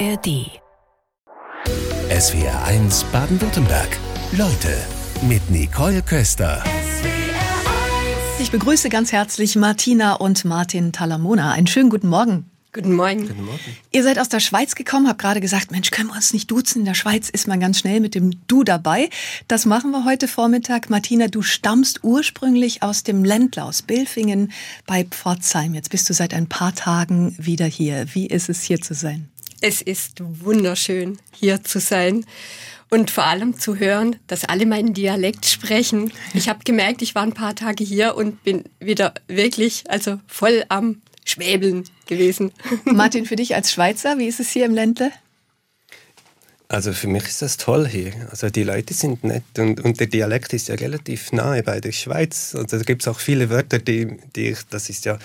ARD. SWR 1 Baden-Württemberg. Leute mit Nicole Köster. Ich begrüße ganz herzlich Martina und Martin Talamona. Einen schönen guten Morgen. Guten Morgen. Guten Morgen. Ihr seid aus der Schweiz gekommen, habt gerade gesagt, Mensch, können wir uns nicht duzen? In der Schweiz ist man ganz schnell mit dem Du dabei. Das machen wir heute Vormittag. Martina, du stammst ursprünglich aus dem Ländler, aus Bilfingen bei Pforzheim. Jetzt bist du seit ein paar Tagen wieder hier. Wie ist es hier zu sein? Es ist wunderschön, hier zu sein und vor allem zu hören, dass alle meinen Dialekt sprechen. Ich habe gemerkt, ich war ein paar Tage hier und bin wieder wirklich, also voll am Schwäbeln gewesen. Martin, für dich als Schweizer, wie ist es hier im Ländle? Also für mich ist das toll hier. Also die Leute sind nett und, und der Dialekt ist ja relativ nahe bei der Schweiz. Also da gibt es auch viele Wörter, die, die ich, das ist ja,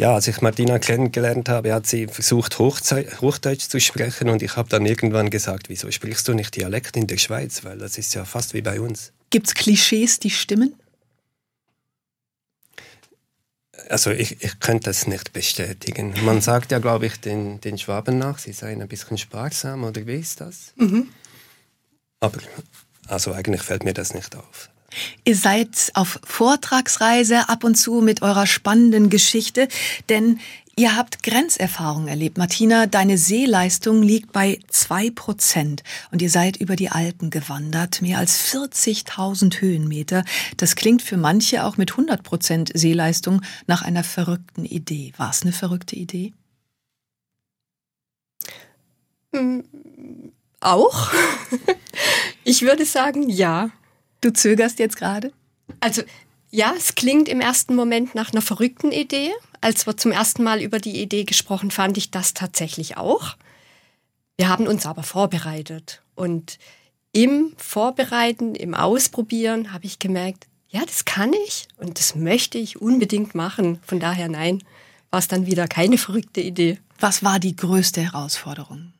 ja, als ich Martina kennengelernt habe, hat sie versucht Hochdeutsch zu sprechen und ich habe dann irgendwann gesagt, wieso sprichst du nicht Dialekt in der Schweiz, weil das ist ja fast wie bei uns. Gibt es Klischees, die stimmen? Also ich, ich könnte das nicht bestätigen. Man sagt ja, glaube ich, den, den Schwaben nach, sie seien ein bisschen sparsam oder wie ist das? Mhm. Aber also eigentlich fällt mir das nicht auf. Ihr seid auf Vortragsreise ab und zu mit eurer spannenden Geschichte, denn Ihr habt Grenzerfahrungen erlebt. Martina, deine Seeleistung liegt bei zwei Prozent und ihr seid über die Alpen gewandert, mehr als 40.000 Höhenmeter. Das klingt für manche auch mit 100 Prozent Seeleistung nach einer verrückten Idee. War es eine verrückte Idee? Mm, auch. ich würde sagen, ja. Du zögerst jetzt gerade? Also ja, es klingt im ersten Moment nach einer verrückten Idee. Als wir zum ersten Mal über die Idee gesprochen, fand ich das tatsächlich auch. Wir haben uns aber vorbereitet und im Vorbereiten, im Ausprobieren habe ich gemerkt, ja, das kann ich und das möchte ich unbedingt machen. Von daher nein, war es dann wieder keine verrückte Idee. Was war die größte Herausforderung?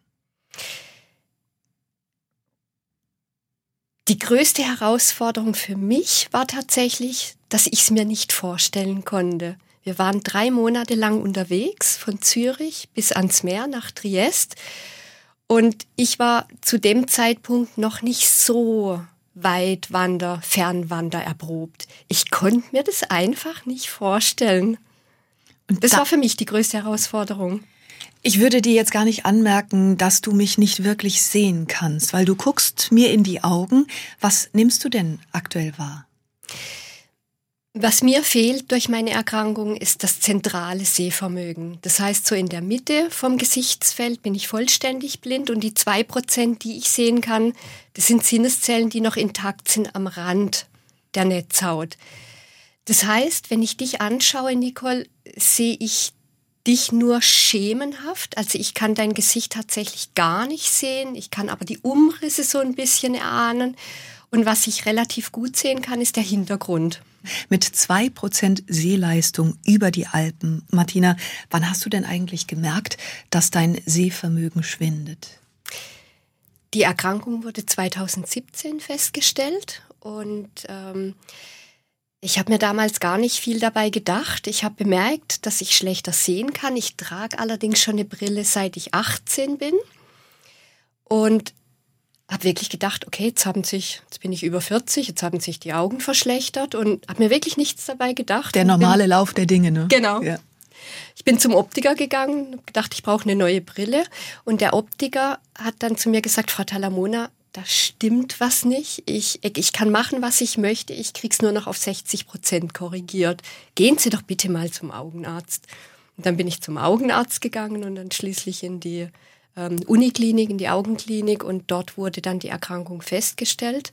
Die größte Herausforderung für mich war tatsächlich, dass ich es mir nicht vorstellen konnte. Wir waren drei Monate lang unterwegs, von Zürich bis ans Meer nach Triest. Und ich war zu dem Zeitpunkt noch nicht so Weitwander, Fernwander erprobt. Ich konnte mir das einfach nicht vorstellen. Und das da war für mich die größte Herausforderung. Ich würde dir jetzt gar nicht anmerken, dass du mich nicht wirklich sehen kannst, weil du guckst mir in die Augen. Was nimmst du denn aktuell wahr? Was mir fehlt durch meine Erkrankung ist das zentrale Sehvermögen. Das heißt, so in der Mitte vom Gesichtsfeld bin ich vollständig blind und die zwei Prozent, die ich sehen kann, das sind Sinneszellen, die noch intakt sind am Rand der Netzhaut. Das heißt, wenn ich dich anschaue, Nicole, sehe ich dich nur schemenhaft. Also ich kann dein Gesicht tatsächlich gar nicht sehen. Ich kann aber die Umrisse so ein bisschen erahnen. Und was ich relativ gut sehen kann, ist der Hintergrund. Mit zwei Prozent Sehleistung über die Alpen. Martina, wann hast du denn eigentlich gemerkt, dass dein Sehvermögen schwindet? Die Erkrankung wurde 2017 festgestellt und ähm, ich habe mir damals gar nicht viel dabei gedacht. Ich habe bemerkt, dass ich schlechter sehen kann. Ich trage allerdings schon eine Brille, seit ich 18 bin. Und habe wirklich gedacht, okay, jetzt haben sich, jetzt bin ich über 40, jetzt haben sich die Augen verschlechtert und habe mir wirklich nichts dabei gedacht. Der normale bin, Lauf der Dinge, ne? Genau. Ja. Ich bin zum Optiker gegangen, habe gedacht, ich brauche eine neue Brille und der Optiker hat dann zu mir gesagt, Frau Talamona, da stimmt was nicht. Ich, ich kann machen, was ich möchte. Ich krieg's nur noch auf 60 Prozent korrigiert. Gehen Sie doch bitte mal zum Augenarzt. Und dann bin ich zum Augenarzt gegangen und dann schließlich in die ähm, Uniklinik, in die Augenklinik und dort wurde dann die Erkrankung festgestellt.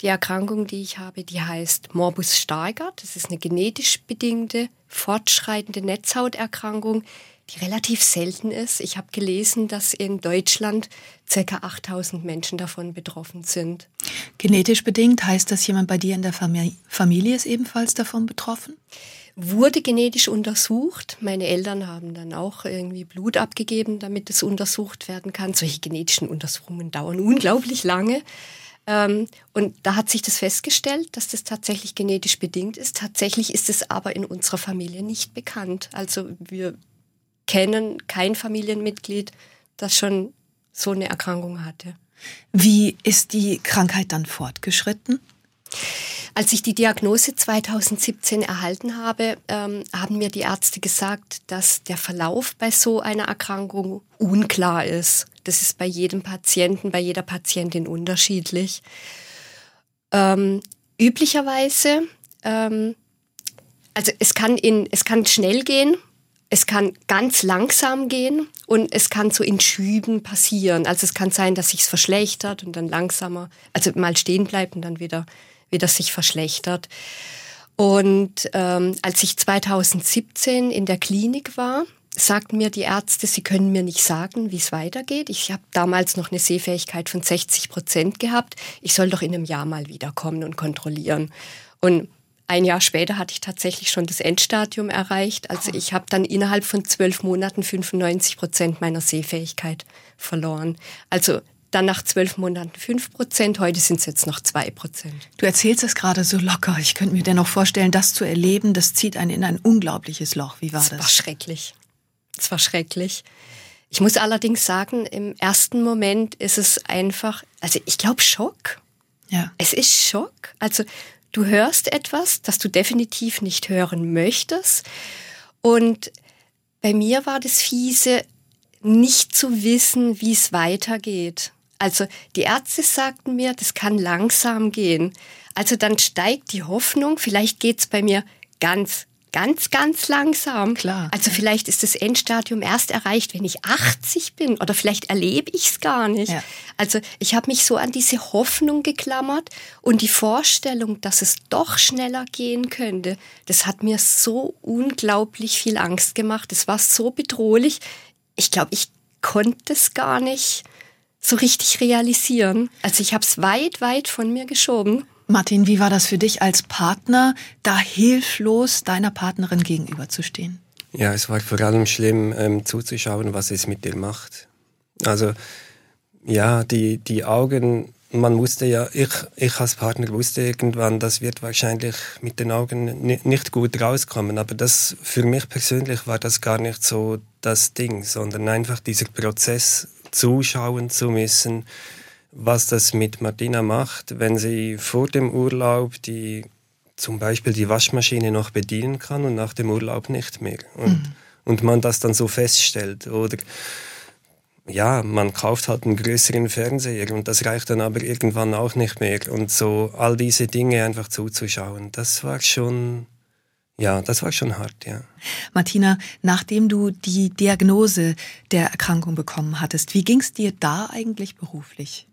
Die Erkrankung, die ich habe, die heißt Morbus Stargardt. Das ist eine genetisch bedingte, fortschreitende Netzhauterkrankung, die relativ selten ist. Ich habe gelesen, dass in Deutschland ca. 8000 Menschen davon betroffen sind. Genetisch bedingt heißt das, jemand bei dir in der Familie ist ebenfalls davon betroffen? wurde genetisch untersucht. Meine Eltern haben dann auch irgendwie Blut abgegeben, damit es untersucht werden kann. Solche genetischen Untersuchungen dauern unglaublich lange. Ähm, und da hat sich das festgestellt, dass das tatsächlich genetisch bedingt ist. Tatsächlich ist es aber in unserer Familie nicht bekannt. Also wir kennen kein Familienmitglied, das schon so eine Erkrankung hatte. Wie ist die Krankheit dann fortgeschritten? Als ich die Diagnose 2017 erhalten habe, ähm, haben mir die Ärzte gesagt, dass der Verlauf bei so einer Erkrankung unklar ist. Das ist bei jedem Patienten, bei jeder Patientin unterschiedlich. Ähm, üblicherweise, ähm, also es kann in, es kann schnell gehen, es kann ganz langsam gehen und es kann so in Schüben passieren. Also es kann sein, dass sich verschlechtert und dann langsamer, also mal stehen bleibt und dann wieder, wieder sich verschlechtert. Und ähm, als ich 2017 in der Klinik war, sagten mir die Ärzte, sie können mir nicht sagen, wie es weitergeht. Ich habe damals noch eine Sehfähigkeit von 60 Prozent gehabt. Ich soll doch in einem Jahr mal wiederkommen und kontrollieren. Und ein Jahr später hatte ich tatsächlich schon das Endstadium erreicht. Also ich habe dann innerhalb von zwölf Monaten 95 Prozent meiner Sehfähigkeit verloren. Also dann nach zwölf Monaten fünf Prozent, heute sind es jetzt noch zwei Prozent. Du erzählst es gerade so locker. Ich könnte mir dennoch vorstellen, das zu erleben, das zieht einen in ein unglaubliches Loch. Wie war das? Das war schrecklich. Das war schrecklich. Ich muss allerdings sagen, im ersten Moment ist es einfach, also ich glaube Schock. Ja. Es ist Schock. Also Du hörst etwas, das du definitiv nicht hören möchtest. Und bei mir war das fiese, nicht zu wissen, wie es weitergeht. Also die Ärzte sagten mir, das kann langsam gehen. Also dann steigt die Hoffnung, vielleicht geht's bei mir ganz ganz, ganz langsam. Klar. Also vielleicht ist das Endstadium erst erreicht, wenn ich 80 bin oder vielleicht erlebe ich es gar nicht. Ja. Also ich habe mich so an diese Hoffnung geklammert und die Vorstellung, dass es doch schneller gehen könnte, das hat mir so unglaublich viel Angst gemacht. Es war so bedrohlich. Ich glaube, ich konnte es gar nicht so richtig realisieren. Also ich habe es weit, weit von mir geschoben. Martin, wie war das für dich als Partner, da hilflos deiner Partnerin gegenüberzustehen? Ja, es war vor allem schlimm ähm, zuzuschauen, was es mit dir macht. Also ja, die, die Augen, man wusste ja, ich, ich als Partner wusste irgendwann, das wird wahrscheinlich mit den Augen nicht gut rauskommen, aber das für mich persönlich war das gar nicht so das Ding, sondern einfach dieser Prozess zuschauen zu müssen, was das mit Martina macht, wenn sie vor dem Urlaub die zum Beispiel die Waschmaschine noch bedienen kann und nach dem Urlaub nicht mehr. Und, mhm. und man das dann so feststellt. Oder ja, man kauft halt einen größeren Fernseher und das reicht dann aber irgendwann auch nicht mehr. Und so all diese Dinge einfach zuzuschauen, das war schon, ja, das war schon hart, ja. Martina, nachdem du die Diagnose der Erkrankung bekommen hattest, wie ging es dir da eigentlich beruflich?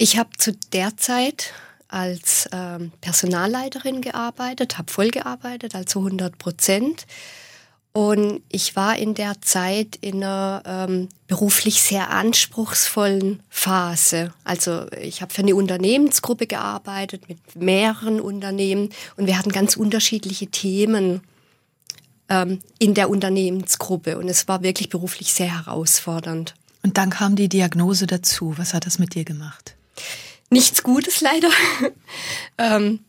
Ich habe zu der Zeit als ähm, Personalleiterin gearbeitet, habe voll gearbeitet, also 100 Prozent. Und ich war in der Zeit in einer ähm, beruflich sehr anspruchsvollen Phase. Also ich habe für eine Unternehmensgruppe gearbeitet mit mehreren Unternehmen und wir hatten ganz unterschiedliche Themen ähm, in der Unternehmensgruppe und es war wirklich beruflich sehr herausfordernd. Und dann kam die Diagnose dazu. Was hat das mit dir gemacht? Nichts Gutes leider. ähm,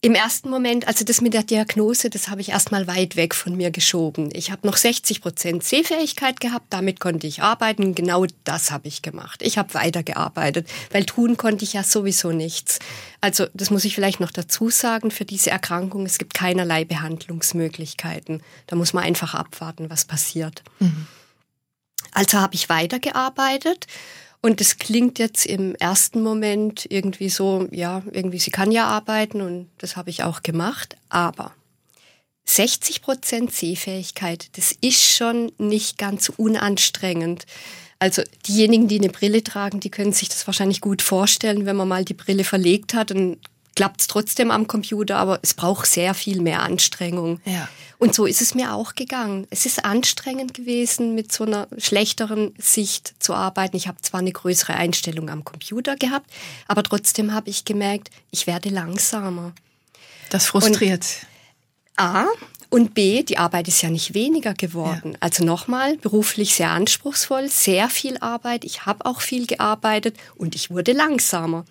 Im ersten Moment, also das mit der Diagnose, das habe ich erstmal weit weg von mir geschoben. Ich habe noch 60 Prozent Sehfähigkeit gehabt, damit konnte ich arbeiten. Genau das habe ich gemacht. Ich habe weitergearbeitet, weil tun konnte ich ja sowieso nichts. Also das muss ich vielleicht noch dazu sagen, für diese Erkrankung, es gibt keinerlei Behandlungsmöglichkeiten. Da muss man einfach abwarten, was passiert. Mhm. Also habe ich weitergearbeitet und es klingt jetzt im ersten Moment irgendwie so, ja, irgendwie, sie kann ja arbeiten und das habe ich auch gemacht, aber 60 Prozent Sehfähigkeit, das ist schon nicht ganz unanstrengend. Also diejenigen, die eine Brille tragen, die können sich das wahrscheinlich gut vorstellen, wenn man mal die Brille verlegt hat und klappt es trotzdem am Computer, aber es braucht sehr viel mehr Anstrengung. Ja. Und so ist es mir auch gegangen. Es ist anstrengend gewesen, mit so einer schlechteren Sicht zu arbeiten. Ich habe zwar eine größere Einstellung am Computer gehabt, aber trotzdem habe ich gemerkt, ich werde langsamer. Das frustriert. Und A und B, die Arbeit ist ja nicht weniger geworden. Ja. Also nochmal, beruflich sehr anspruchsvoll, sehr viel Arbeit. Ich habe auch viel gearbeitet und ich wurde langsamer.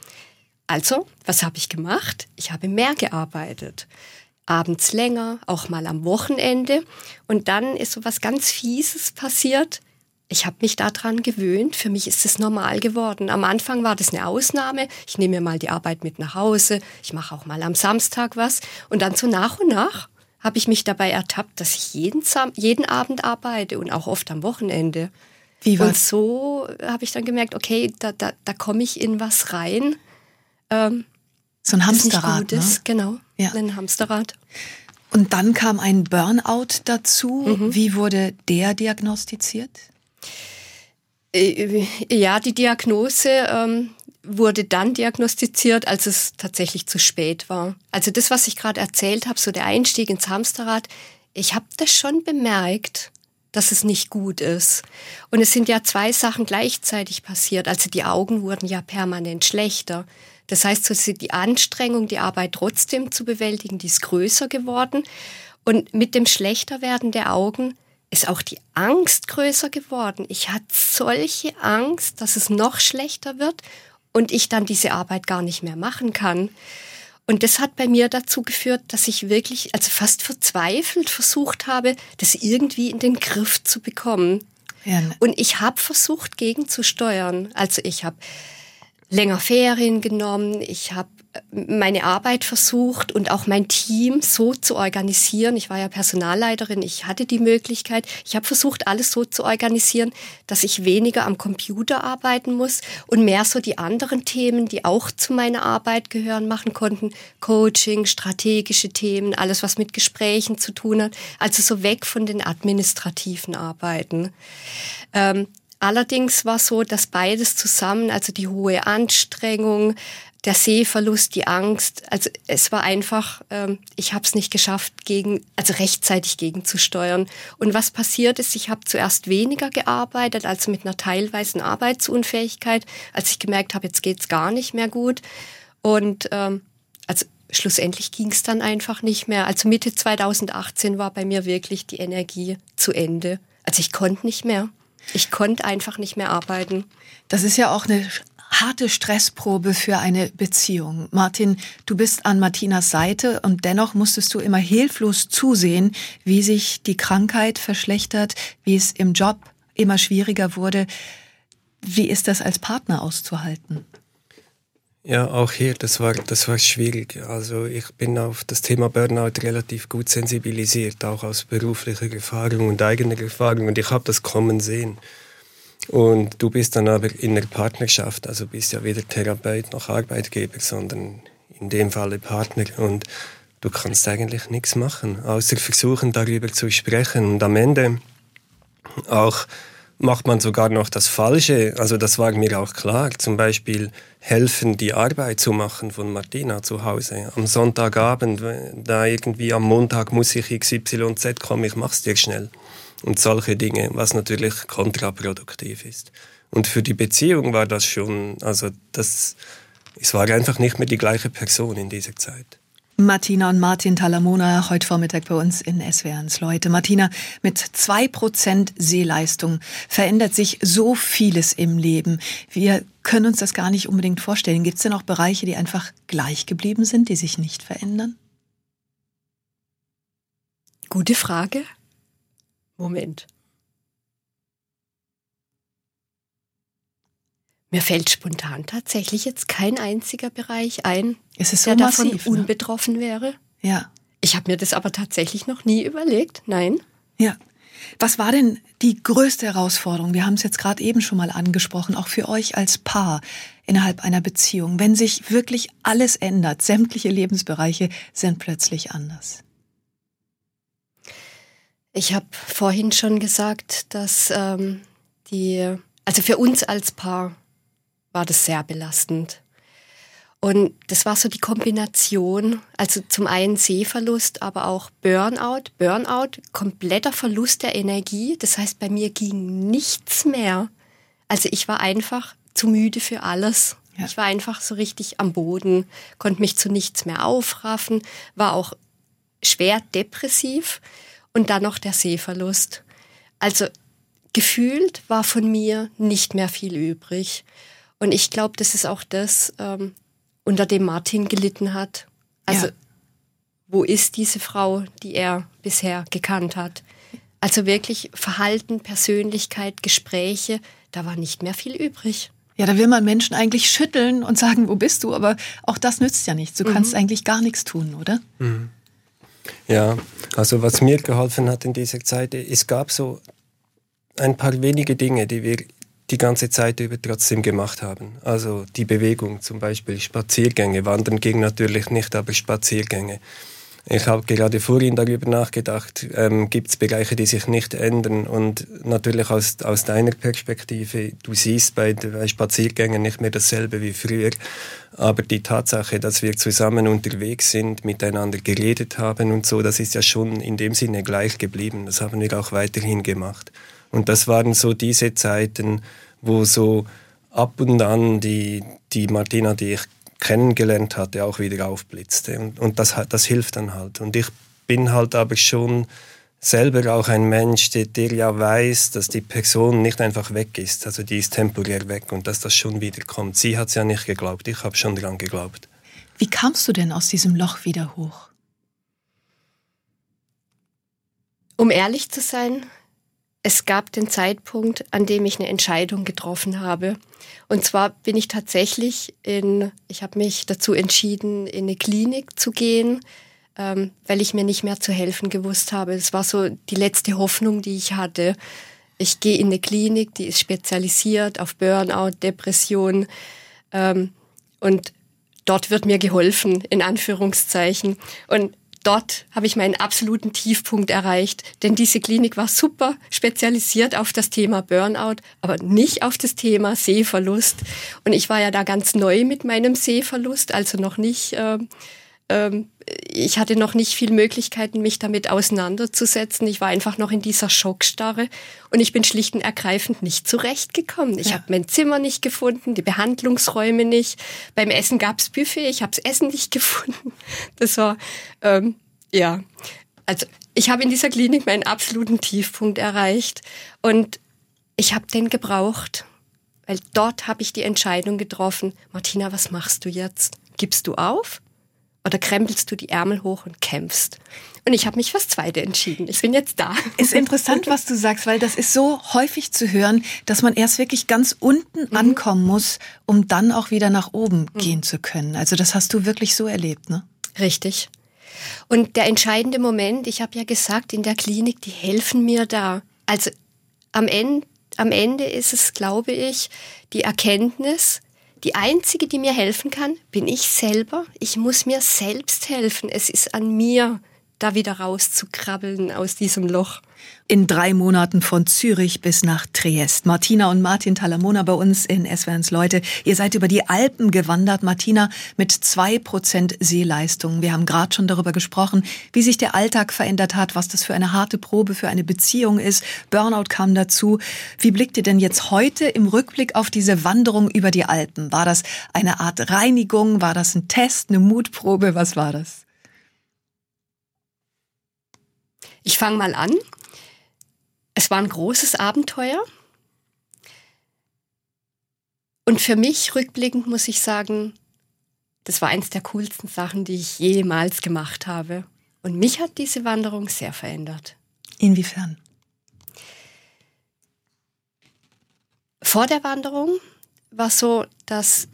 Also, was habe ich gemacht? Ich habe mehr gearbeitet abends länger, auch mal am Wochenende. Und dann ist so was ganz Fieses passiert. ich habe mich daran gewöhnt. Für mich ist es normal geworden. Am Anfang war das eine Ausnahme. Ich nehme mir mal die Arbeit mit nach Hause. Ich mache auch mal am Samstag was. Und dann so nach und nach habe ich mich dabei ertappt, dass ich jeden, Sam jeden Abend arbeite und auch oft am Wochenende. Wie und so habe ich dann gemerkt, okay, da, da, da komme ich in was rein. Ähm, so ein Hamsterrad. Ne? Genau, ja. ein Hamsterrad. Und dann kam ein Burnout dazu. Mhm. Wie wurde der diagnostiziert? Äh, ja, die Diagnose ähm, wurde dann diagnostiziert, als es tatsächlich zu spät war. Also das, was ich gerade erzählt habe, so der Einstieg ins Hamsterrad, ich habe das schon bemerkt, dass es nicht gut ist. Und es sind ja zwei Sachen gleichzeitig passiert. Also die Augen wurden ja permanent schlechter. Das heißt, so die Anstrengung, die Arbeit trotzdem zu bewältigen, die ist größer geworden. Und mit dem Schlechterwerden der Augen ist auch die Angst größer geworden. Ich hatte solche Angst, dass es noch schlechter wird und ich dann diese Arbeit gar nicht mehr machen kann. Und das hat bei mir dazu geführt, dass ich wirklich, also fast verzweifelt versucht habe, das irgendwie in den Griff zu bekommen. Ja. Ne. Und ich habe versucht, gegenzusteuern. Also ich habe länger Ferien genommen, ich habe meine Arbeit versucht und auch mein Team so zu organisieren. Ich war ja Personalleiterin, ich hatte die Möglichkeit. Ich habe versucht, alles so zu organisieren, dass ich weniger am Computer arbeiten muss und mehr so die anderen Themen, die auch zu meiner Arbeit gehören, machen konnten. Coaching, strategische Themen, alles, was mit Gesprächen zu tun hat. Also so weg von den administrativen Arbeiten. Ähm, Allerdings war so, dass beides zusammen, also die hohe Anstrengung, der Sehverlust, die Angst, also es war einfach, ähm, ich habe es nicht geschafft, gegen, also rechtzeitig gegenzusteuern. Und was passiert ist, ich habe zuerst weniger gearbeitet, also mit einer teilweisen Arbeitsunfähigkeit, als ich gemerkt habe, jetzt geht's gar nicht mehr gut. Und ähm, also schlussendlich ging es dann einfach nicht mehr. Also Mitte 2018 war bei mir wirklich die Energie zu Ende. Also ich konnte nicht mehr. Ich konnte einfach nicht mehr arbeiten. Das ist ja auch eine harte Stressprobe für eine Beziehung. Martin, du bist an Martinas Seite und dennoch musstest du immer hilflos zusehen, wie sich die Krankheit verschlechtert, wie es im Job immer schwieriger wurde. Wie ist das als Partner auszuhalten? Ja, auch hier, das war, das war schwierig. Also ich bin auf das Thema Burnout relativ gut sensibilisiert, auch aus beruflicher Erfahrung und eigener Erfahrung. Und ich habe das kommen sehen. Und du bist dann aber in der Partnerschaft, also bist ja weder Therapeut noch Arbeitgeber, sondern in dem Falle Partner. Und du kannst eigentlich nichts machen, außer versuchen, darüber zu sprechen. Und am Ende auch macht man sogar noch das Falsche. Also das war mir auch klar. Zum Beispiel helfen, die Arbeit zu machen von Martina zu Hause. Am Sonntagabend, da irgendwie am Montag muss ich XYZ kommen, ich mach's dir schnell und solche Dinge, was natürlich kontraproduktiv ist. Und für die Beziehung war das schon, also das, es war einfach nicht mehr die gleiche Person in dieser Zeit. Martina und Martin Talamona heute Vormittag bei uns in SWRs Leute. Martina, mit zwei Prozent Sehleistung verändert sich so vieles im Leben. Wir können uns das gar nicht unbedingt vorstellen. Gibt es denn auch Bereiche, die einfach gleich geblieben sind, die sich nicht verändern? Gute Frage. Moment. Mir fällt spontan tatsächlich jetzt kein einziger Bereich ein, es ist so der massiv, davon ne? unbetroffen wäre. Ja. Ich habe mir das aber tatsächlich noch nie überlegt. Nein. Ja. Was war denn die größte Herausforderung? Wir haben es jetzt gerade eben schon mal angesprochen, auch für euch als Paar innerhalb einer Beziehung, wenn sich wirklich alles ändert, sämtliche Lebensbereiche sind plötzlich anders. Ich habe vorhin schon gesagt, dass ähm, die, also für uns als Paar war das sehr belastend. Und das war so die Kombination, also zum einen Sehverlust, aber auch Burnout. Burnout, kompletter Verlust der Energie. Das heißt, bei mir ging nichts mehr. Also ich war einfach zu müde für alles. Ja. Ich war einfach so richtig am Boden, konnte mich zu nichts mehr aufraffen, war auch schwer depressiv und dann noch der Sehverlust. Also gefühlt war von mir nicht mehr viel übrig. Und ich glaube, das ist auch das, ähm, unter dem Martin gelitten hat. Also, ja. wo ist diese Frau, die er bisher gekannt hat? Also wirklich Verhalten, Persönlichkeit, Gespräche, da war nicht mehr viel übrig. Ja, da will man Menschen eigentlich schütteln und sagen, wo bist du? Aber auch das nützt ja nichts. Du mhm. kannst eigentlich gar nichts tun, oder? Mhm. Ja, also was mir geholfen hat in dieser Zeit, es gab so ein paar wenige Dinge, die wir die ganze Zeit über trotzdem gemacht haben. Also die Bewegung, zum Beispiel Spaziergänge. Wandern ging natürlich nicht, aber Spaziergänge. Ich habe gerade vorhin darüber nachgedacht, ähm, gibt es Bereiche, die sich nicht ändern und natürlich aus, aus deiner Perspektive, du siehst bei, bei Spaziergängen nicht mehr dasselbe wie früher, aber die Tatsache, dass wir zusammen unterwegs sind, miteinander geredet haben und so, das ist ja schon in dem Sinne gleich geblieben. Das haben wir auch weiterhin gemacht. Und das waren so diese Zeiten, wo so ab und an die, die Martina, die ich kennengelernt hatte, auch wieder aufblitzte. Und, und das, das hilft dann halt. Und ich bin halt aber schon selber auch ein Mensch, der, der, ja weiß, dass die Person nicht einfach weg ist. Also die ist temporär weg und dass das schon wieder kommt. Sie hat es ja nicht geglaubt, ich habe schon daran geglaubt. Wie kamst du denn aus diesem Loch wieder hoch? Um ehrlich zu sein, es gab den Zeitpunkt, an dem ich eine Entscheidung getroffen habe. Und zwar bin ich tatsächlich in, ich habe mich dazu entschieden, in eine Klinik zu gehen, ähm, weil ich mir nicht mehr zu helfen gewusst habe. Es war so die letzte Hoffnung, die ich hatte. Ich gehe in eine Klinik, die ist spezialisiert auf Burnout, Depression ähm, und dort wird mir geholfen, in Anführungszeichen. Und dort habe ich meinen absoluten Tiefpunkt erreicht, denn diese Klinik war super spezialisiert auf das Thema Burnout, aber nicht auf das Thema Sehverlust. Und ich war ja da ganz neu mit meinem Sehverlust, also noch nicht äh, ähm, ich hatte noch nicht viel Möglichkeiten, mich damit auseinanderzusetzen. Ich war einfach noch in dieser Schockstarre und ich bin schlicht und ergreifend nicht zurechtgekommen. Ich ja. habe mein Zimmer nicht gefunden, die Behandlungsräume nicht. Beim Essen gab's Buffet, ich habe das Essen nicht gefunden. Das war, ähm, ja, also ich habe in dieser Klinik meinen absoluten Tiefpunkt erreicht und ich habe den gebraucht, weil dort habe ich die Entscheidung getroffen, Martina, was machst du jetzt? Gibst du auf? Oder krempelst du die Ärmel hoch und kämpfst? Und ich habe mich fürs Zweite entschieden. Ich bin jetzt da. Ist interessant, was du sagst, weil das ist so häufig zu hören, dass man erst wirklich ganz unten mhm. ankommen muss, um dann auch wieder nach oben mhm. gehen zu können. Also das hast du wirklich so erlebt, ne? Richtig. Und der entscheidende Moment, ich habe ja gesagt, in der Klinik, die helfen mir da. Also am Ende, am Ende ist es, glaube ich, die Erkenntnis, die einzige, die mir helfen kann, bin ich selber. Ich muss mir selbst helfen. Es ist an mir, da wieder rauszukrabbeln aus diesem Loch. In drei Monaten von Zürich bis nach Triest. Martina und Martin Talamona bei uns in SWRs Leute. Ihr seid über die Alpen gewandert. Martina mit zwei Prozent Sehleistung. Wir haben gerade schon darüber gesprochen, wie sich der Alltag verändert hat, was das für eine harte Probe für eine Beziehung ist. Burnout kam dazu. Wie blickt ihr denn jetzt heute im Rückblick auf diese Wanderung über die Alpen? War das eine Art Reinigung? War das ein Test, eine Mutprobe? Was war das? Ich fange mal an. Es war ein großes Abenteuer. Und für mich rückblickend muss ich sagen, das war eines der coolsten Sachen, die ich jemals gemacht habe. Und mich hat diese Wanderung sehr verändert. Inwiefern? Vor der Wanderung war so, dass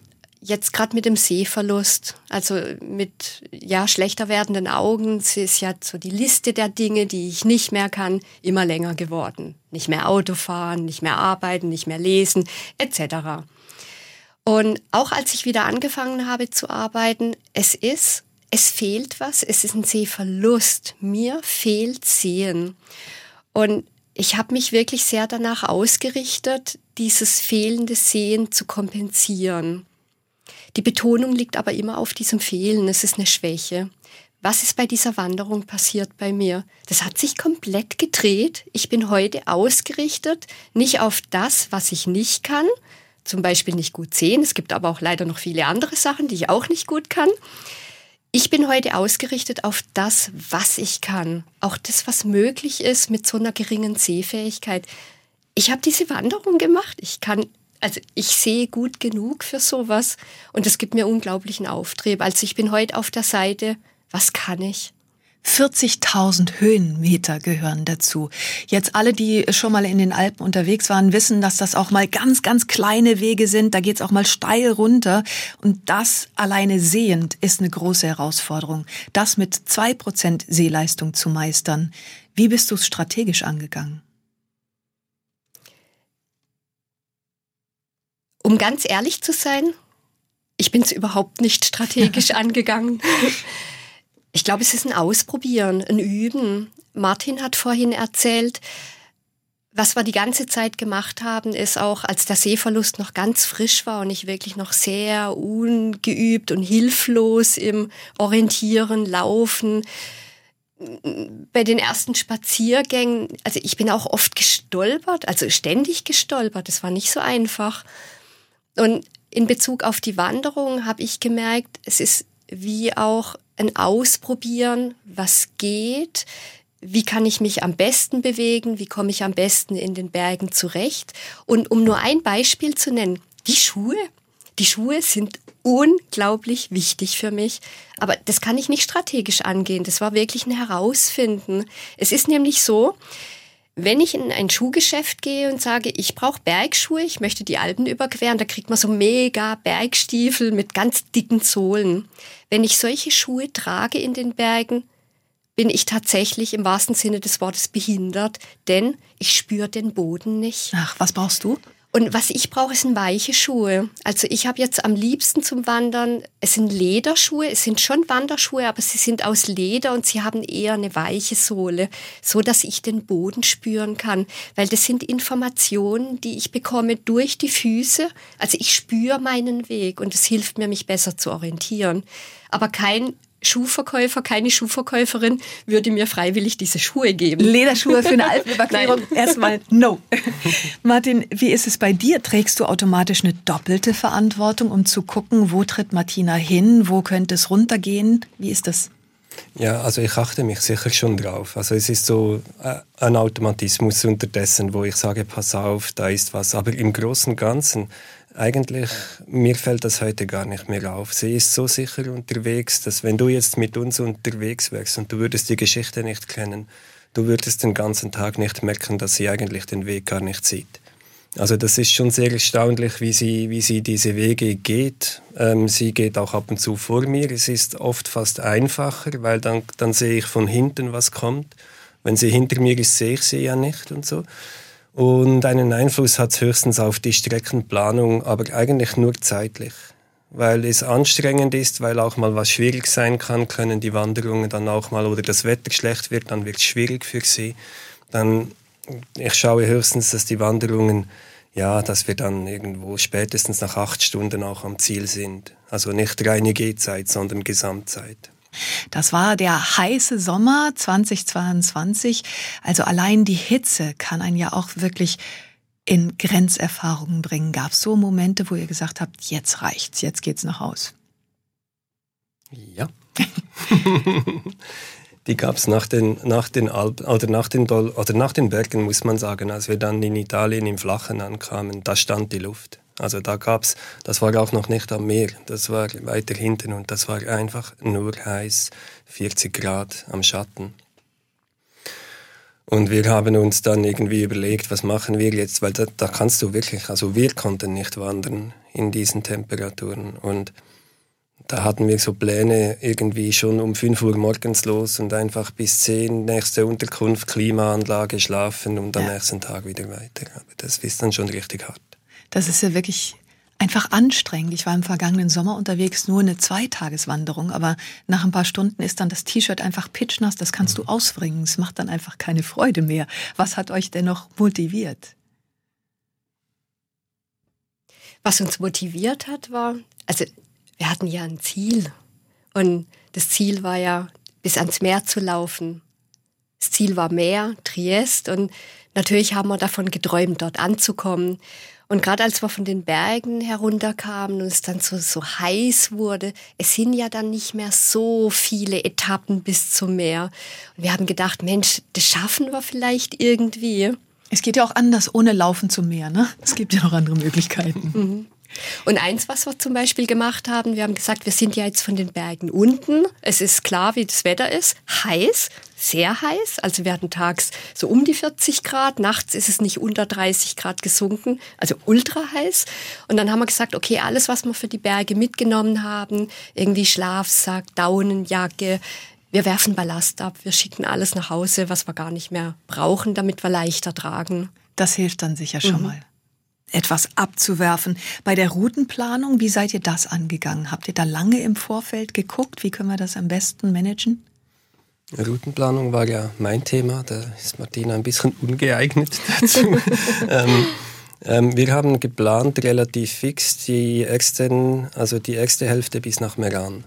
jetzt gerade mit dem Sehverlust, also mit ja schlechter werdenden Augen, ist ja so die Liste der Dinge, die ich nicht mehr kann, immer länger geworden. Nicht mehr Auto fahren, nicht mehr arbeiten, nicht mehr lesen, etc. Und auch als ich wieder angefangen habe zu arbeiten, es ist, es fehlt was, es ist ein Sehverlust. Mir fehlt Sehen. Und ich habe mich wirklich sehr danach ausgerichtet, dieses fehlende Sehen zu kompensieren. Die Betonung liegt aber immer auf diesem Fehlen. Es ist eine Schwäche. Was ist bei dieser Wanderung passiert bei mir? Das hat sich komplett gedreht. Ich bin heute ausgerichtet, nicht auf das, was ich nicht kann, zum Beispiel nicht gut sehen. Es gibt aber auch leider noch viele andere Sachen, die ich auch nicht gut kann. Ich bin heute ausgerichtet auf das, was ich kann. Auch das, was möglich ist mit so einer geringen Sehfähigkeit. Ich habe diese Wanderung gemacht. Ich kann also ich sehe gut genug für sowas und es gibt mir unglaublichen Auftrieb. Also ich bin heute auf der Seite, was kann ich? 40.000 Höhenmeter gehören dazu. Jetzt alle, die schon mal in den Alpen unterwegs waren, wissen, dass das auch mal ganz, ganz kleine Wege sind. Da geht's auch mal steil runter. Und das alleine sehend ist eine große Herausforderung. Das mit zwei Prozent Sehleistung zu meistern. Wie bist du es strategisch angegangen? Um ganz ehrlich zu sein, ich bin es überhaupt nicht strategisch angegangen. Ich glaube, es ist ein Ausprobieren, ein Üben. Martin hat vorhin erzählt, was wir die ganze Zeit gemacht haben, ist auch, als der Sehverlust noch ganz frisch war und ich wirklich noch sehr ungeübt und hilflos im Orientieren, Laufen, bei den ersten Spaziergängen, also ich bin auch oft gestolpert, also ständig gestolpert, das war nicht so einfach. Und in Bezug auf die Wanderung habe ich gemerkt, es ist wie auch ein Ausprobieren, was geht, wie kann ich mich am besten bewegen, wie komme ich am besten in den Bergen zurecht. Und um nur ein Beispiel zu nennen, die Schuhe. Die Schuhe sind unglaublich wichtig für mich, aber das kann ich nicht strategisch angehen. Das war wirklich ein Herausfinden. Es ist nämlich so, wenn ich in ein Schuhgeschäft gehe und sage, ich brauche Bergschuhe, ich möchte die Alpen überqueren, da kriegt man so mega Bergstiefel mit ganz dicken Sohlen. Wenn ich solche Schuhe trage in den Bergen, bin ich tatsächlich im wahrsten Sinne des Wortes behindert, denn ich spüre den Boden nicht. Ach, was brauchst du? Und was ich brauche, sind weiche Schuhe. Also ich habe jetzt am liebsten zum Wandern, es sind Lederschuhe, es sind schon Wanderschuhe, aber sie sind aus Leder und sie haben eher eine weiche Sohle, so dass ich den Boden spüren kann. Weil das sind Informationen, die ich bekomme durch die Füße. Also ich spüre meinen Weg und es hilft mir, mich besser zu orientieren. Aber kein Schuhverkäufer, keine Schuhverkäuferin würde mir freiwillig diese Schuhe geben. Lederschuhe für eine Alpenüberquerung? Erstmal no. Martin, wie ist es bei dir? Trägst du automatisch eine doppelte Verantwortung, um zu gucken, wo tritt Martina hin, wo könnte es runtergehen? Wie ist das? Ja, also ich achte mich sicher schon drauf. Also es ist so äh, ein Automatismus unterdessen, wo ich sage, pass auf, da ist was. Aber im Großen und Ganzen eigentlich, mir fällt das heute gar nicht mehr auf. Sie ist so sicher unterwegs, dass wenn du jetzt mit uns unterwegs wärst und du würdest die Geschichte nicht kennen, du würdest den ganzen Tag nicht merken, dass sie eigentlich den Weg gar nicht sieht. Also das ist schon sehr erstaunlich, wie sie, wie sie diese Wege geht. Ähm, sie geht auch ab und zu vor mir. Es ist oft fast einfacher, weil dann, dann sehe ich von hinten, was kommt. Wenn sie hinter mir ist, sehe ich sie ja nicht und so. Und einen Einfluss hat es höchstens auf die Streckenplanung, aber eigentlich nur zeitlich. Weil es anstrengend ist, weil auch mal was schwierig sein kann, können die Wanderungen dann auch mal, oder das Wetter schlecht wird, dann wird es schwierig für sie. Dann, ich schaue höchstens, dass die Wanderungen, ja, dass wir dann irgendwo spätestens nach acht Stunden auch am Ziel sind. Also nicht reine Gehzeit, sondern Gesamtzeit. Das war der heiße Sommer 2022. Also allein die Hitze kann einen ja auch wirklich in Grenzerfahrungen bringen. Gab es so Momente, wo ihr gesagt habt, jetzt reicht's, jetzt geht's nach Haus? Ja. die gab es nach den, nach den Alpen oder nach den, oder nach den Bergen, muss man sagen. Als wir dann in Italien im Flachen ankamen, da stand die Luft. Also da gab's, das war auch noch nicht am Meer, das war weiter hinten und das war einfach nur heiß, 40 Grad am Schatten. Und wir haben uns dann irgendwie überlegt, was machen wir jetzt, weil da, da kannst du wirklich, also wir konnten nicht wandern in diesen Temperaturen und da hatten wir so Pläne irgendwie schon um 5 Uhr morgens los und einfach bis 10 nächste Unterkunft, Klimaanlage, schlafen und am ja. nächsten Tag wieder weiter. Aber das ist dann schon richtig hart. Das ist ja wirklich einfach anstrengend. Ich war im vergangenen Sommer unterwegs, nur eine Zweitageswanderung, aber nach ein paar Stunden ist dann das T-Shirt einfach pitchnass, das kannst du mhm. ausbringen. Es macht dann einfach keine Freude mehr. Was hat euch denn noch motiviert? Was uns motiviert hat, war, also wir hatten ja ein Ziel. Und das Ziel war ja, bis ans Meer zu laufen. Das Ziel war Meer, Triest. Und natürlich haben wir davon geträumt, dort anzukommen. Und gerade als wir von den Bergen herunterkamen und es dann so, so heiß wurde, es sind ja dann nicht mehr so viele Etappen bis zum Meer. Und wir haben gedacht, Mensch, das schaffen wir vielleicht irgendwie. Es geht ja auch anders ohne Laufen zum Meer, ne? Es gibt ja noch andere Möglichkeiten. Mhm. Und eins, was wir zum Beispiel gemacht haben, wir haben gesagt, wir sind ja jetzt von den Bergen unten. Es ist klar, wie das Wetter ist. Heiß, sehr heiß. Also wir hatten tags so um die 40 Grad. Nachts ist es nicht unter 30 Grad gesunken. Also ultra heiß. Und dann haben wir gesagt, okay, alles, was wir für die Berge mitgenommen haben, irgendwie Schlafsack, Daunenjacke, wir werfen Ballast ab, wir schicken alles nach Hause, was wir gar nicht mehr brauchen, damit wir leichter tragen. Das hilft dann sicher schon mhm. mal etwas abzuwerfen. Bei der Routenplanung, wie seid ihr das angegangen? Habt ihr da lange im Vorfeld geguckt? Wie können wir das am besten managen? Routenplanung war ja mein Thema, da ist Martina ein bisschen ungeeignet dazu. ähm, ähm, wir haben geplant relativ fix die externen, also die erste Hälfte bis nach Meran.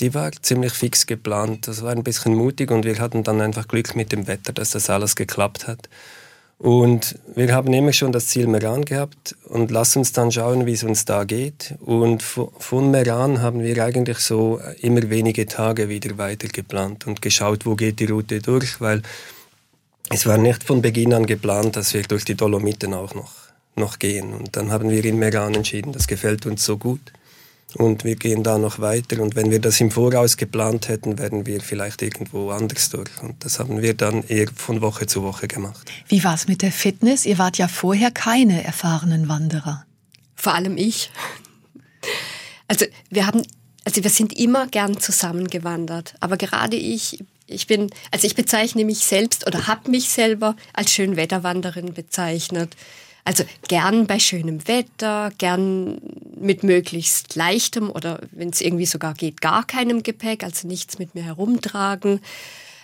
Die war ziemlich fix geplant. Das war ein bisschen mutig und wir hatten dann einfach Glück mit dem Wetter, dass das alles geklappt hat. Und wir haben immer schon das Ziel Meran gehabt und lass uns dann schauen, wie es uns da geht. Und von Meran haben wir eigentlich so immer wenige Tage wieder weiter geplant und geschaut, wo geht die Route durch, weil es war nicht von Beginn an geplant, dass wir durch die Dolomiten auch noch, noch gehen. Und dann haben wir in Meran entschieden, das gefällt uns so gut und wir gehen da noch weiter. Und wenn wir das im Voraus geplant hätten, wären wir vielleicht irgendwo anders durch. Und das haben wir dann eher von Woche zu Woche gemacht. Wie war es mit der Fitness? Ihr wart ja vorher keine erfahrenen Wanderer. Vor allem ich. Also wir haben, also wir sind immer gern zusammengewandert. Aber gerade ich ich bin, also ich bezeichne mich selbst oder habe mich selber als Schönwetterwanderin bezeichnet. Also gern bei schönem Wetter, gern mit möglichst leichtem oder wenn es irgendwie sogar geht, gar keinem Gepäck, also nichts mit mir herumtragen.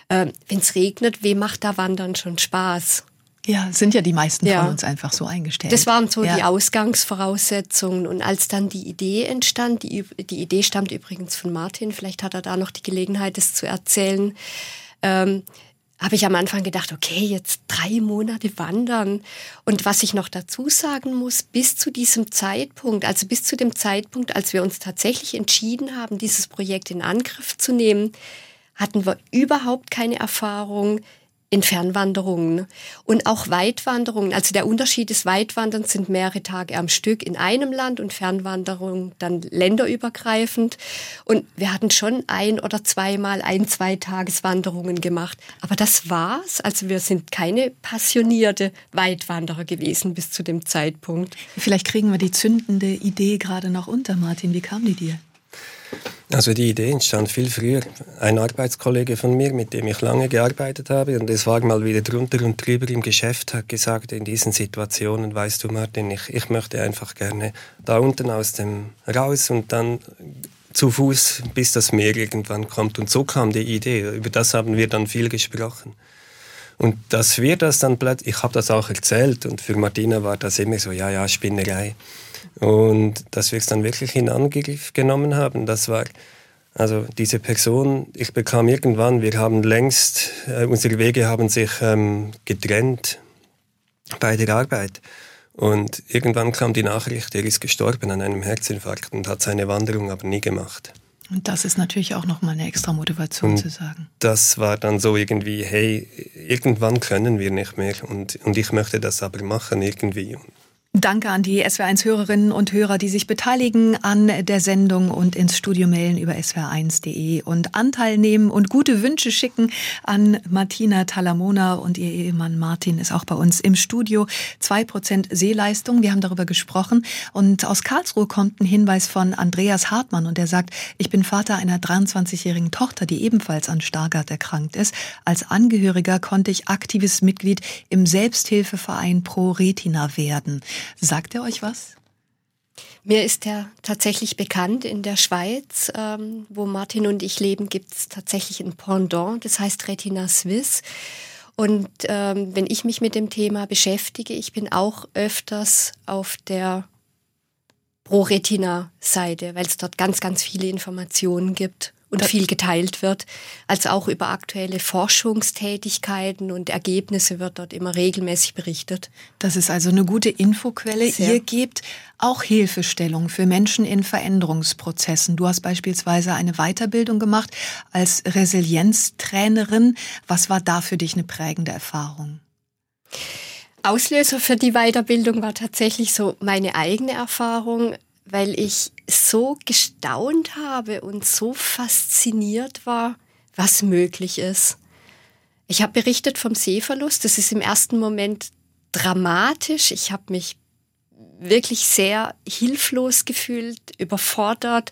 Äh, wenn es regnet, wem macht da Wandern schon Spaß? Ja, sind ja die meisten ja. von uns einfach so eingestellt. Das waren so ja. die Ausgangsvoraussetzungen. Und als dann die Idee entstand, die, die Idee stammt übrigens von Martin, vielleicht hat er da noch die Gelegenheit, es zu erzählen. Ähm, habe ich am Anfang gedacht, okay, jetzt drei Monate wandern. Und was ich noch dazu sagen muss, bis zu diesem Zeitpunkt, also bis zu dem Zeitpunkt, als wir uns tatsächlich entschieden haben, dieses Projekt in Angriff zu nehmen, hatten wir überhaupt keine Erfahrung in Fernwanderungen und auch Weitwanderungen. Also der Unterschied ist, Weitwandern sind mehrere Tage am Stück in einem Land und Fernwanderung dann länderübergreifend. Und wir hatten schon ein oder zweimal ein, zwei Tageswanderungen gemacht. Aber das war's. Also wir sind keine passionierte Weitwanderer gewesen bis zu dem Zeitpunkt. Vielleicht kriegen wir die zündende Idee gerade noch unter, Martin. Wie kam die dir? Also die Idee entstand viel früher. Ein Arbeitskollege von mir, mit dem ich lange gearbeitet habe, und es war mal wieder drunter und drüber im Geschäft, hat gesagt, in diesen Situationen, weißt du Martin, ich, ich möchte einfach gerne da unten aus dem raus und dann zu Fuß, bis das Meer irgendwann kommt. Und so kam die Idee. Über das haben wir dann viel gesprochen. Und dass wir das dann plötzlich, ich habe das auch erzählt und für Martina war das immer so, ja, ja, Spinnerei. Und dass wir es dann wirklich in Angriff genommen haben, das war, also diese Person, ich bekam irgendwann, wir haben längst, äh, unsere Wege haben sich ähm, getrennt bei der Arbeit. Und irgendwann kam die Nachricht, er ist gestorben an einem Herzinfarkt und hat seine Wanderung aber nie gemacht. Und das ist natürlich auch nochmal eine extra Motivation und zu sagen. Das war dann so irgendwie, hey, irgendwann können wir nicht mehr und, und ich möchte das aber machen irgendwie. Danke an die SWR1-Hörerinnen und Hörer, die sich beteiligen an der Sendung und ins Studio mailen über swr1.de und Anteil nehmen und gute Wünsche schicken an Martina Talamona und ihr Ehemann Martin ist auch bei uns im Studio. Zwei Prozent Sehleistung, wir haben darüber gesprochen und aus Karlsruhe kommt ein Hinweis von Andreas Hartmann und der sagt, ich bin Vater einer 23-jährigen Tochter, die ebenfalls an Stargardt erkrankt ist. Als Angehöriger konnte ich aktives Mitglied im Selbsthilfeverein Pro Retina werden. Sagt er euch was? Mir ist er tatsächlich bekannt. In der Schweiz, ähm, wo Martin und ich leben, gibt es tatsächlich ein Pendant, das heißt Retina Suisse. Und ähm, wenn ich mich mit dem Thema beschäftige, ich bin auch öfters auf der Pro-Retina-Seite, weil es dort ganz, ganz viele Informationen gibt und viel geteilt wird, als auch über aktuelle Forschungstätigkeiten und Ergebnisse wird dort immer regelmäßig berichtet. Das ist also eine gute Infoquelle. Sehr. Ihr gebt auch Hilfestellung für Menschen in Veränderungsprozessen. Du hast beispielsweise eine Weiterbildung gemacht als Resilienztrainerin. Was war da für dich eine prägende Erfahrung? Auslöser für die Weiterbildung war tatsächlich so meine eigene Erfahrung weil ich so gestaunt habe und so fasziniert war, was möglich ist. Ich habe berichtet vom Sehverlust. Das ist im ersten Moment dramatisch. Ich habe mich wirklich sehr hilflos gefühlt, überfordert,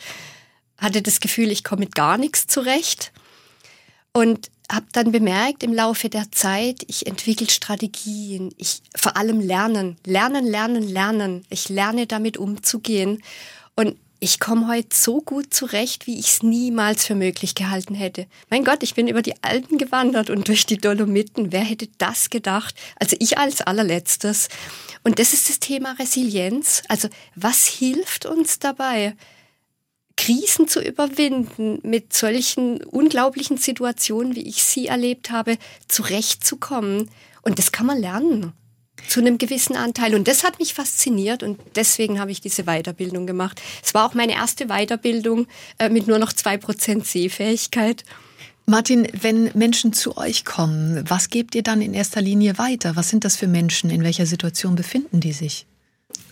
hatte das Gefühl, ich komme mit gar nichts zurecht und habe dann bemerkt im Laufe der Zeit, ich entwickle Strategien, ich vor allem lernen, lernen, lernen, lernen. Ich lerne damit umzugehen und ich komme heute so gut zurecht, wie ich es niemals für möglich gehalten hätte. Mein Gott, ich bin über die Alpen gewandert und durch die Dolomiten. Wer hätte das gedacht? Also ich als allerletztes. Und das ist das Thema Resilienz. Also was hilft uns dabei? Krisen zu überwinden, mit solchen unglaublichen Situationen, wie ich sie erlebt habe, zurechtzukommen. Und das kann man lernen zu einem gewissen Anteil. Und das hat mich fasziniert und deswegen habe ich diese Weiterbildung gemacht. Es war auch meine erste Weiterbildung äh, mit nur noch zwei Prozent Sehfähigkeit. Martin, wenn Menschen zu euch kommen, was gebt ihr dann in erster Linie weiter? Was sind das für Menschen? In welcher Situation befinden die sich?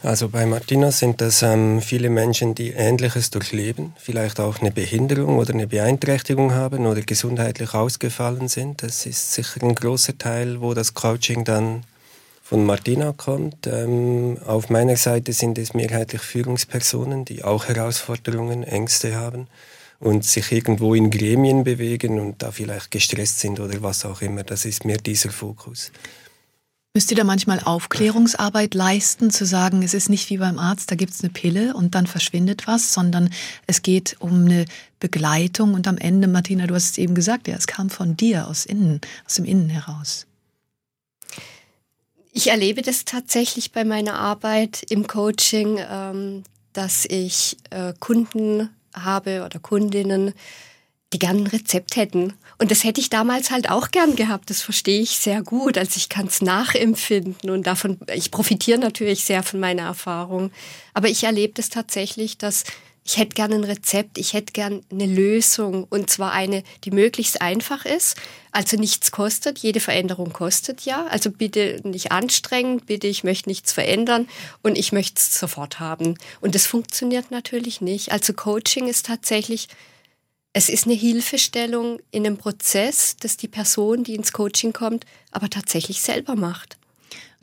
Also bei Martina sind das ähm, viele Menschen, die Ähnliches durchleben, vielleicht auch eine Behinderung oder eine Beeinträchtigung haben oder gesundheitlich ausgefallen sind. Das ist sicher ein großer Teil, wo das Coaching dann von Martina kommt. Ähm, auf meiner Seite sind es mehrheitlich Führungspersonen, die auch Herausforderungen, Ängste haben und sich irgendwo in Gremien bewegen und da vielleicht gestresst sind oder was auch immer. Das ist mehr dieser Fokus. Müsst ihr da manchmal Aufklärungsarbeit leisten, zu sagen, es ist nicht wie beim Arzt, da gibt es eine Pille und dann verschwindet was, sondern es geht um eine Begleitung und am Ende, Martina, du hast es eben gesagt, ja, es kam von dir aus innen, aus dem Innen heraus. Ich erlebe das tatsächlich bei meiner Arbeit im Coaching, ähm, dass ich äh, Kunden habe oder Kundinnen, die gern ein Rezept hätten. Und das hätte ich damals halt auch gern gehabt. Das verstehe ich sehr gut. Also ich kann es nachempfinden und davon, ich profitiere natürlich sehr von meiner Erfahrung. Aber ich erlebe das tatsächlich, dass ich hätte gerne ein Rezept, ich hätte gerne eine Lösung und zwar eine, die möglichst einfach ist, also nichts kostet. Jede Veränderung kostet ja. Also bitte nicht anstrengend, bitte ich möchte nichts verändern und ich möchte es sofort haben. Und das funktioniert natürlich nicht. Also Coaching ist tatsächlich, es ist eine Hilfestellung in einem Prozess, dass die Person, die ins Coaching kommt, aber tatsächlich selber macht.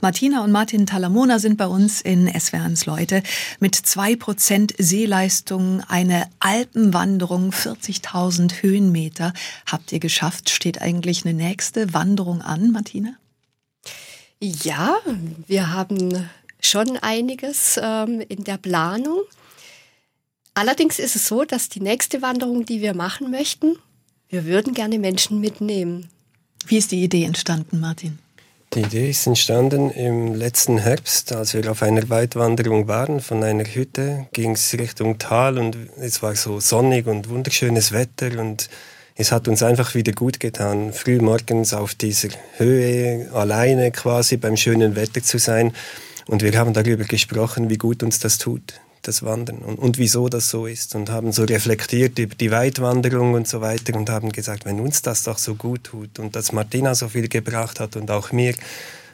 Martina und Martin Talamona sind bei uns in SWRs Leute. Mit zwei Prozent Seeleistung eine Alpenwanderung, 40.000 Höhenmeter habt ihr geschafft. Steht eigentlich eine nächste Wanderung an, Martina? Ja, wir haben schon einiges ähm, in der Planung. Allerdings ist es so, dass die nächste Wanderung, die wir machen möchten, wir würden gerne Menschen mitnehmen. Wie ist die Idee entstanden, Martin? Die Idee ist entstanden im letzten Herbst, als wir auf einer Weitwanderung waren. Von einer Hütte ging es Richtung Tal und es war so sonnig und wunderschönes Wetter und es hat uns einfach wieder gut getan, früh morgens auf dieser Höhe alleine quasi beim schönen Wetter zu sein. Und wir haben darüber gesprochen, wie gut uns das tut das Wandern und, und wieso das so ist und haben so reflektiert über die Weitwanderung und so weiter und haben gesagt, wenn uns das doch so gut tut und dass Martina so viel gebracht hat und auch mir,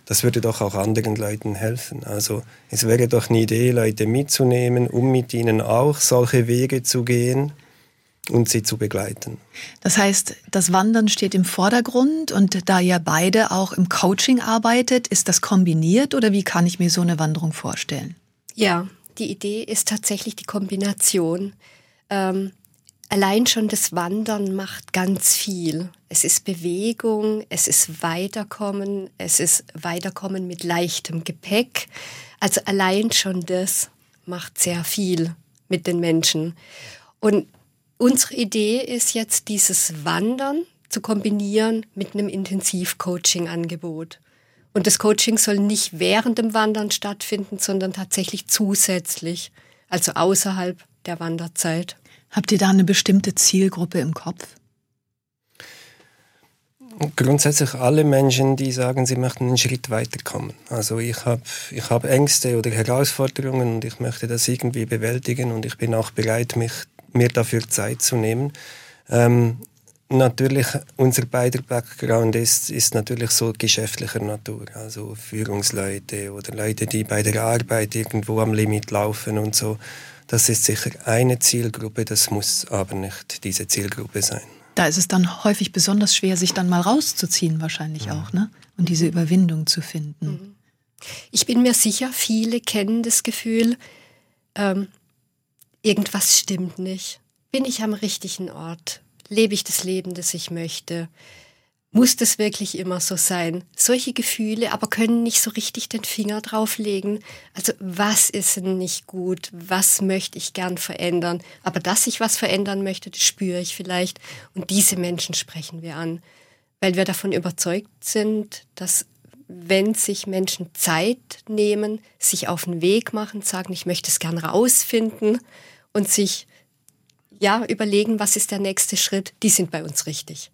das würde doch auch anderen Leuten helfen. Also es wäre doch eine Idee, Leute mitzunehmen, um mit ihnen auch solche Wege zu gehen und sie zu begleiten. Das heißt, das Wandern steht im Vordergrund und da ihr beide auch im Coaching arbeitet, ist das kombiniert oder wie kann ich mir so eine Wanderung vorstellen? Ja, die Idee ist tatsächlich die Kombination. Ähm, allein schon das Wandern macht ganz viel. Es ist Bewegung, es ist Weiterkommen, es ist Weiterkommen mit leichtem Gepäck. Also allein schon das macht sehr viel mit den Menschen. Und unsere Idee ist jetzt, dieses Wandern zu kombinieren mit einem Intensivcoaching-Angebot. Und das Coaching soll nicht während dem Wandern stattfinden, sondern tatsächlich zusätzlich, also außerhalb der Wanderzeit. Habt ihr da eine bestimmte Zielgruppe im Kopf? Grundsätzlich alle Menschen, die sagen, sie möchten einen Schritt weiterkommen. Also ich habe ich hab Ängste oder Herausforderungen und ich möchte das irgendwie bewältigen und ich bin auch bereit, mich, mir dafür Zeit zu nehmen. Ähm, Natürlich, unser beider Background ist, ist natürlich so geschäftlicher Natur. Also Führungsleute oder Leute, die bei der Arbeit irgendwo am Limit laufen und so. Das ist sicher eine Zielgruppe, das muss aber nicht diese Zielgruppe sein. Da ist es dann häufig besonders schwer, sich dann mal rauszuziehen, wahrscheinlich ja. auch, ne? Und diese Überwindung zu finden. Mhm. Ich bin mir sicher, viele kennen das Gefühl, ähm, irgendwas stimmt nicht. Bin ich am richtigen Ort? Lebe ich das Leben, das ich möchte? Muss das wirklich immer so sein? Solche Gefühle aber können nicht so richtig den Finger drauflegen. Also was ist nicht gut? Was möchte ich gern verändern? Aber dass ich was verändern möchte, das spüre ich vielleicht. Und diese Menschen sprechen wir an, weil wir davon überzeugt sind, dass wenn sich Menschen Zeit nehmen, sich auf den Weg machen, sagen, ich möchte es gern rausfinden und sich ja überlegen, was ist der nächste Schritt, die sind bei uns richtig.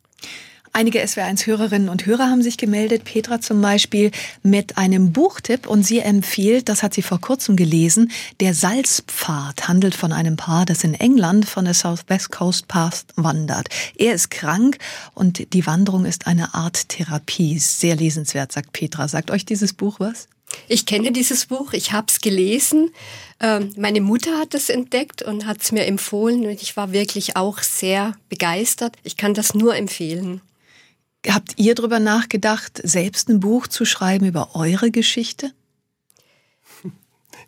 Einige SWR1-Hörerinnen und Hörer haben sich gemeldet, Petra zum Beispiel, mit einem Buchtipp und sie empfiehlt, das hat sie vor kurzem gelesen, Der Salzpfad handelt von einem Paar, das in England von der Southwest Coast Path wandert. Er ist krank und die Wanderung ist eine Art Therapie. Sehr lesenswert, sagt Petra. Sagt euch dieses Buch was? Ich kenne dieses Buch, ich habe es gelesen. Ähm, meine Mutter hat es entdeckt und hat es mir empfohlen und ich war wirklich auch sehr begeistert. Ich kann das nur empfehlen. Habt ihr darüber nachgedacht, selbst ein Buch zu schreiben über eure Geschichte?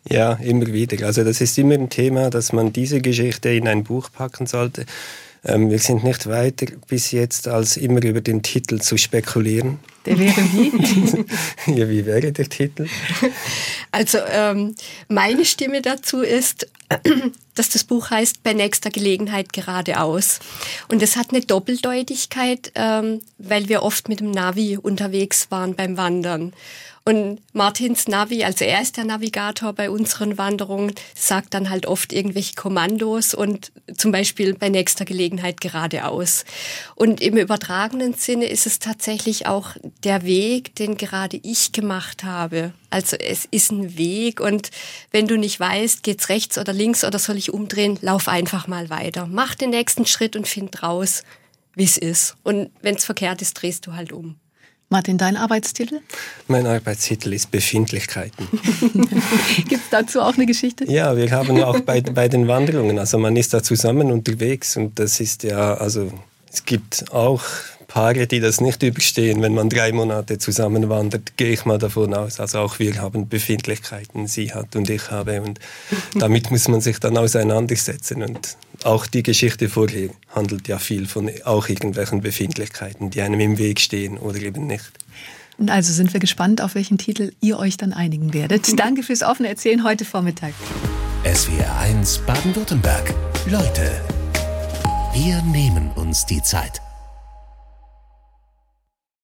Ja, immer wieder. Also das ist immer ein Thema, dass man diese Geschichte in ein Buch packen sollte. Ähm, wir sind nicht weiter bis jetzt, als immer über den Titel zu spekulieren. Der wäre wie? ja, wie wäre der Titel? Also ähm, meine Stimme dazu ist, dass das Buch heißt Bei nächster Gelegenheit geradeaus. Und es hat eine Doppeldeutigkeit, ähm, weil wir oft mit dem Navi unterwegs waren beim Wandern. Und Martins Navi, also er ist der Navigator bei unseren Wanderungen, sagt dann halt oft irgendwelche Kommandos und zum Beispiel bei nächster Gelegenheit geradeaus. Und im übertragenen Sinne ist es tatsächlich auch der Weg, den gerade ich gemacht habe. Also es ist ein Weg und wenn du nicht weißt, geht's rechts oder links oder soll ich umdrehen, lauf einfach mal weiter. Mach den nächsten Schritt und find raus, wie es ist. Und wenn's verkehrt ist, drehst du halt um. Martin, dein Arbeitstitel? Mein Arbeitstitel ist Befindlichkeiten. Gibt es dazu auch eine Geschichte? Ja, wir haben auch bei, bei den Wanderungen, also man ist da zusammen unterwegs und das ist ja, also es gibt auch Paare, die das nicht überstehen, wenn man drei Monate zusammen wandert, gehe ich mal davon aus. Also auch wir haben Befindlichkeiten, sie hat und ich habe. Und damit muss man sich dann auseinandersetzen. Und auch die Geschichte vorher handelt ja viel von auch irgendwelchen Befindlichkeiten, die einem im Weg stehen oder eben nicht. Und also sind wir gespannt, auf welchen Titel ihr euch dann einigen werdet. Danke fürs offene Erzählen heute Vormittag. SWR 1 Baden-Württemberg. Leute, wir nehmen uns die Zeit.